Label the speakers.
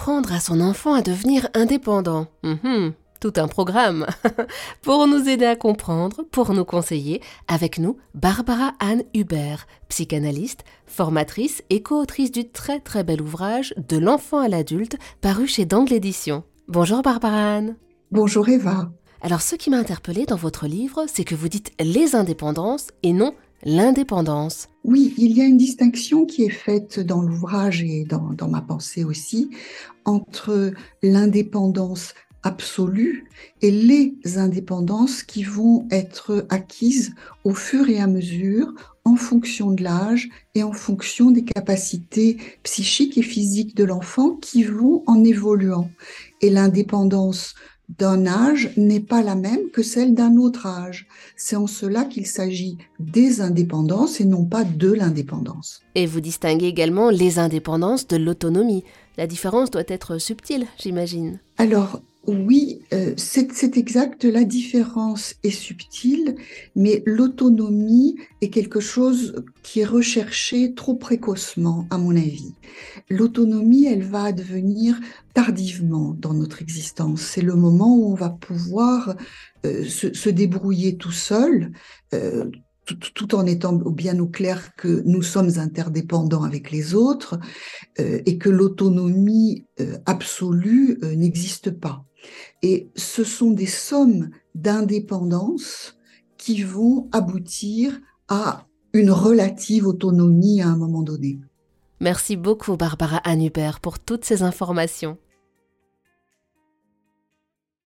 Speaker 1: apprendre à son enfant à devenir indépendant Mhm, Tout un programme. pour nous aider à comprendre, pour nous conseiller, avec nous, Barbara Anne Hubert, psychanalyste, formatrice et co-autrice du très très bel ouvrage De l'enfant à l'adulte, paru chez Dangle Édition. Bonjour Barbara Anne.
Speaker 2: Bonjour Eva.
Speaker 1: Alors ce qui m'a interpellée dans votre livre, c'est que vous dites les indépendances et non l'indépendance.
Speaker 2: Oui, il y a une distinction qui est faite dans l'ouvrage et dans, ma pensée aussi entre l'indépendance absolue et les indépendances qui vont être acquises au fur et à mesure en fonction de l'âge et en fonction des capacités psychiques et physiques de l'enfant qui vont en évoluant. Et l'indépendance d'un âge n'est pas la même que celle d'un autre âge. C'est en cela qu'il s'agit des indépendances et non pas de l'indépendance.
Speaker 1: Et vous distinguez également les indépendances de l'autonomie. La différence doit être subtile, j'imagine.
Speaker 2: Alors, oui, euh, c'est exact, la différence est subtile, mais l'autonomie est quelque chose qui est recherché trop précocement, à mon avis. L'autonomie, elle va advenir tardivement dans notre existence. C'est le moment où on va pouvoir euh, se, débrouiller tout seul, euh, tout, en étant bien au clair que nous sommes interdépendants avec les autres et que l'autonomie absolue n'existe pas. Et ce sont des sommes d'indépendance qui vont aboutir à une relative autonomie à un moment donné.
Speaker 1: Merci beaucoup Barbara Hubert pour toutes ces informations.